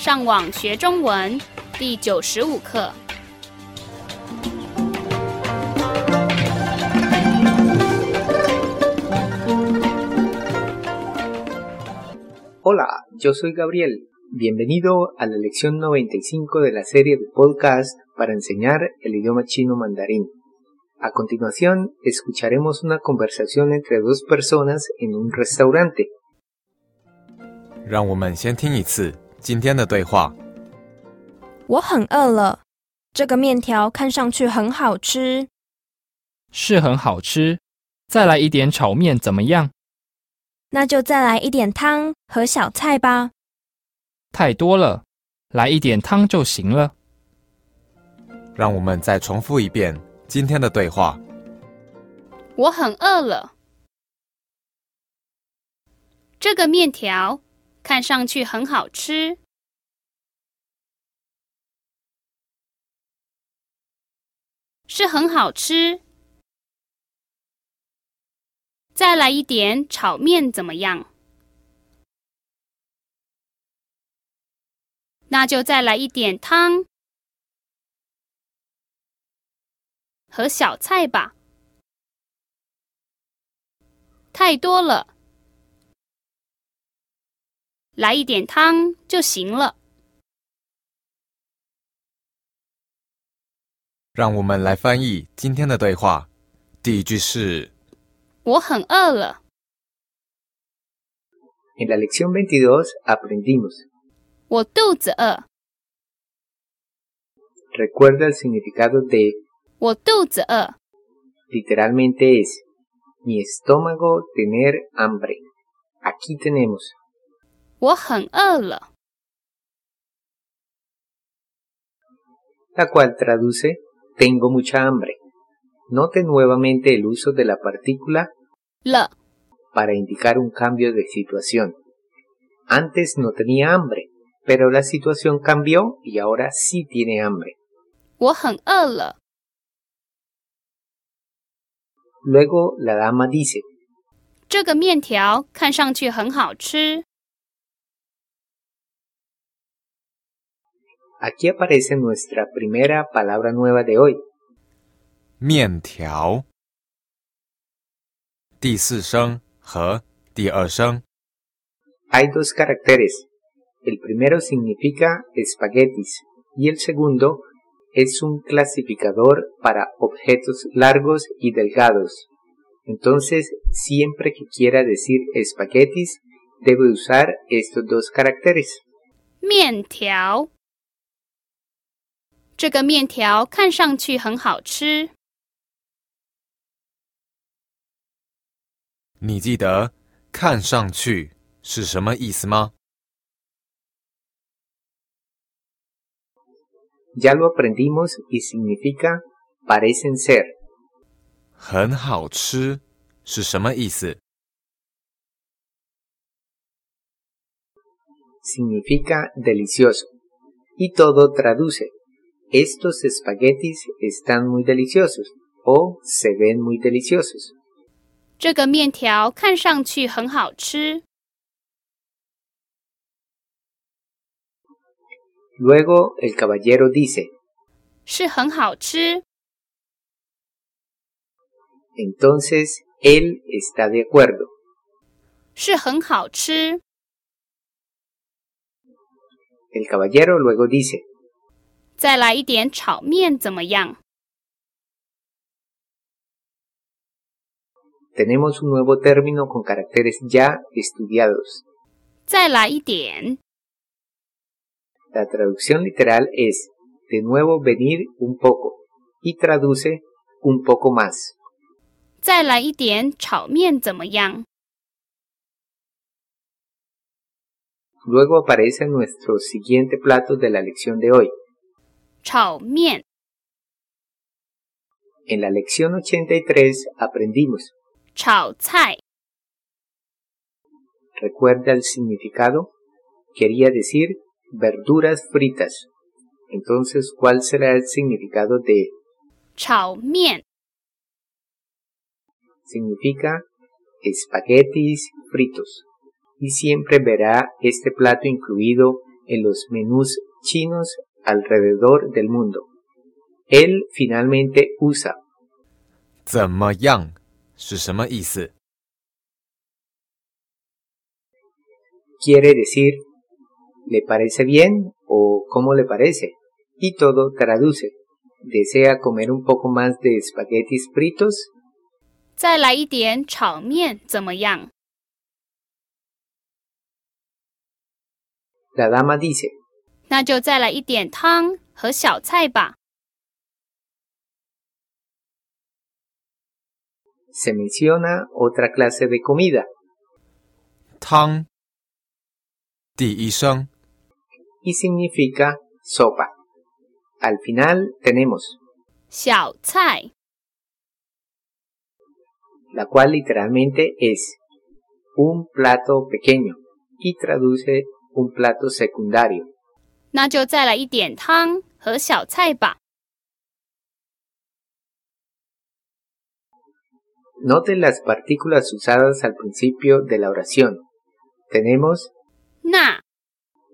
上网学中文第九十五课。 Hola, yo soy Gabriel. Bienvenido a la lección 95 de la serie de podcast para enseñar el idioma chino mandarín. A continuación, escucharemos una conversación entre dos personas en un restaurante. 让我们先听一次 今天的对话。我很饿了，这个面条看上去很好吃，是很好吃。再来一点炒面怎么样？那就再来一点汤和小菜吧。太多了，来一点汤就行了。让我们再重复一遍今天的对话。我很饿了。这个面条看上去很好吃，是很好吃。再来一点炒面怎么样？那就再来一点汤和小菜吧。太多了，来一点汤就行了。让我们来翻译今天的对话。第一句是我很饿了，En la lección 22 aprendimos. 我肚子饿，Recuerda el significado de 我肚子饿。literalmente es mi estómago tener hambre. Aquí tenemos 我很饿了， la cual traduce tengo mucha hambre. Note nuevamente el uso de la partícula 了 para indicar un cambio de situación. Antes no tenía hambre, pero la situación cambió y ahora sí tiene hambre. 我很饿了。 Luego la dama dice, 这个面条看上去很好吃， aquí aparece nuestra primera palabra nueva de hoy, 面条。第四声和第二声 Hay dos caracteres. El primero significa espaguetis y el segundo es un clasificador para objetos largos y delgados. Entonces, siempre que quiera decir espaguetis, debe usar estos dos caracteres. 面条。 这个面条看上去很好吃，你记得“看上去”是什么意思吗？Ya lo aprendimos y significa parecen ser. 很好吃是什么意思？significa delicioso. Y todo traduce. Estos espaguetis están muy deliciosos o se ven muy deliciosos. 这个面条看上去很好吃。 Luego el caballero dice, 是很好吃， entonces él está de acuerdo. 是很好吃。 El caballero luego dice, 再来一点炒面怎么样？ tenemos un nuevo término con caracteres ya estudiados. 再来一点， La traducción literal es de nuevo venir un poco y traduce un poco más. 再来一点炒面怎么样？ Luego aparece nuestro siguiente plato de la lección de hoy. 炒面， En la lección 83 aprendimos. 炒菜， ¿Recuerda el significado? Quería decir verduras fritas. Entonces, ¿cuál será el significado de 炒面， significa espaguetis fritos? Y siempre verá este plato incluido en los menús chinos alrededor del mundo. Él finalmente usa 怎么样是什么意思？ quiere decir ¿le parece bien o cómo le parece? Y todo traduce. ¿Desea comer un poco más de espaguetis fritos? 再来一点炒面怎么样？ La dama dice 那就再来一点汤和小菜吧。 se menciona otra clase de comida 汤，第一声， y significa sopa. Al final tenemos 小菜 la cual literalmente es un plato pequeño y traduce un plato secundario. 那就再来一点汤和小菜吧。 Note las partículas usadas al principio de la oración. Tenemos 那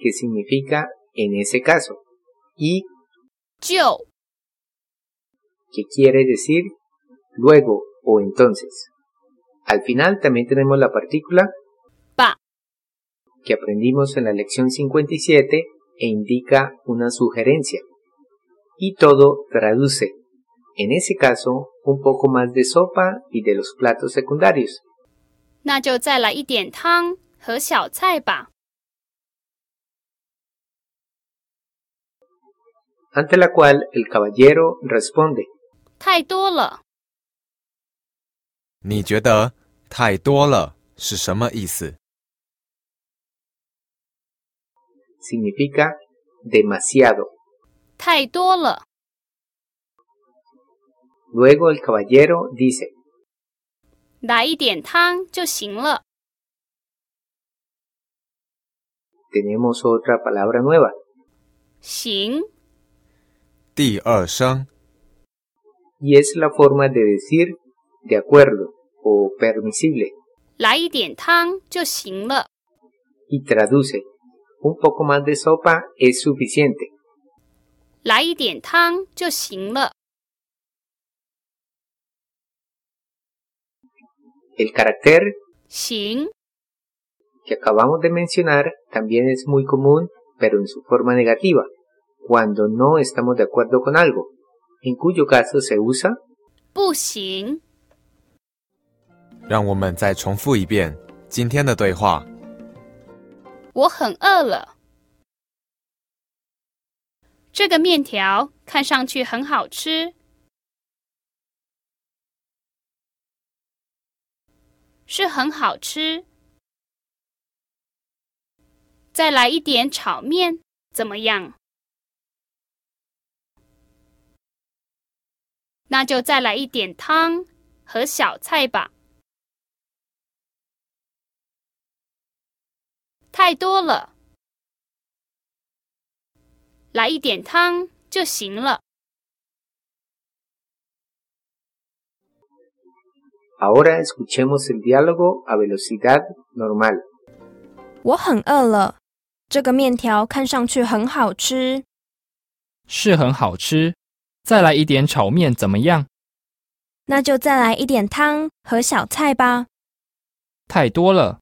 que significa en ese caso y 就 que quiere decir luego o entonces. Al final también tenemos la partícula 吧 que aprendimos en la lección 57 e indica una sugerencia. Y todo traduce, en ese caso, un poco más de sopa y de los platos secundarios. 那就再来一点汤和小菜吧。 Ante la cual el caballero responde, 太多了，你觉得太多了是什么意思？ significa demasiado. 太多了， Luego el caballero dice, 来一点汤就行了。 tenemos otra palabra nueva, 行，第二声， y es la forma de decir de acuerdo o permisible, 来一点汤就行了。 y traduce, un poco más de sopa es suficiente. 来一点汤就行了。 El carácter 行， que acabamos de mencionar también es muy común, pero en su forma negativa, cuando no estamos de acuerdo con algo, en cuyo caso se usa 不行，让我们再重复一遍今天的对话。 我很饿了。这个面条看上去很好吃，是很好吃。再来一点炒面怎么样？那就再来一点汤和小菜吧。太多了，来一点汤就行了。Ahora escuchemos el diálogo a velocidad normal. 我很饿了，这个面条看上去很好吃，是很好吃。再来一点炒面怎么样？那就再来一点汤和小菜吧。太多了，